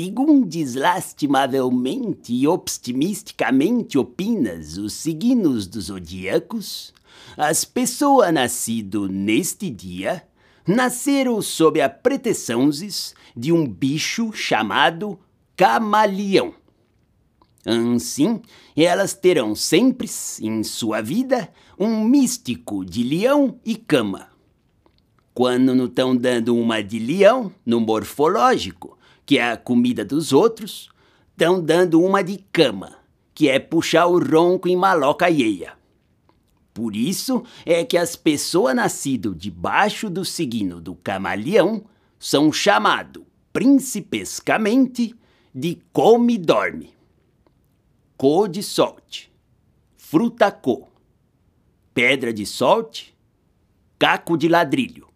Segundes lastimavelmente e optimisticamente opinas os signos dos zodíacos, as pessoas nascidas neste dia nasceram sob a proteçãos de um bicho chamado camaleão. Assim, elas terão sempre em sua vida um místico de leão e cama. Quando não estão dando uma de leão no morfológico, que é a comida dos outros, estão dando uma de cama, que é puxar o ronco em maloca alheia. Por isso é que as pessoas nascidas debaixo do signo do camaleão são chamados principescamente de come-dorme. Co de sorte, fruta co, pedra de sorte, caco de ladrilho.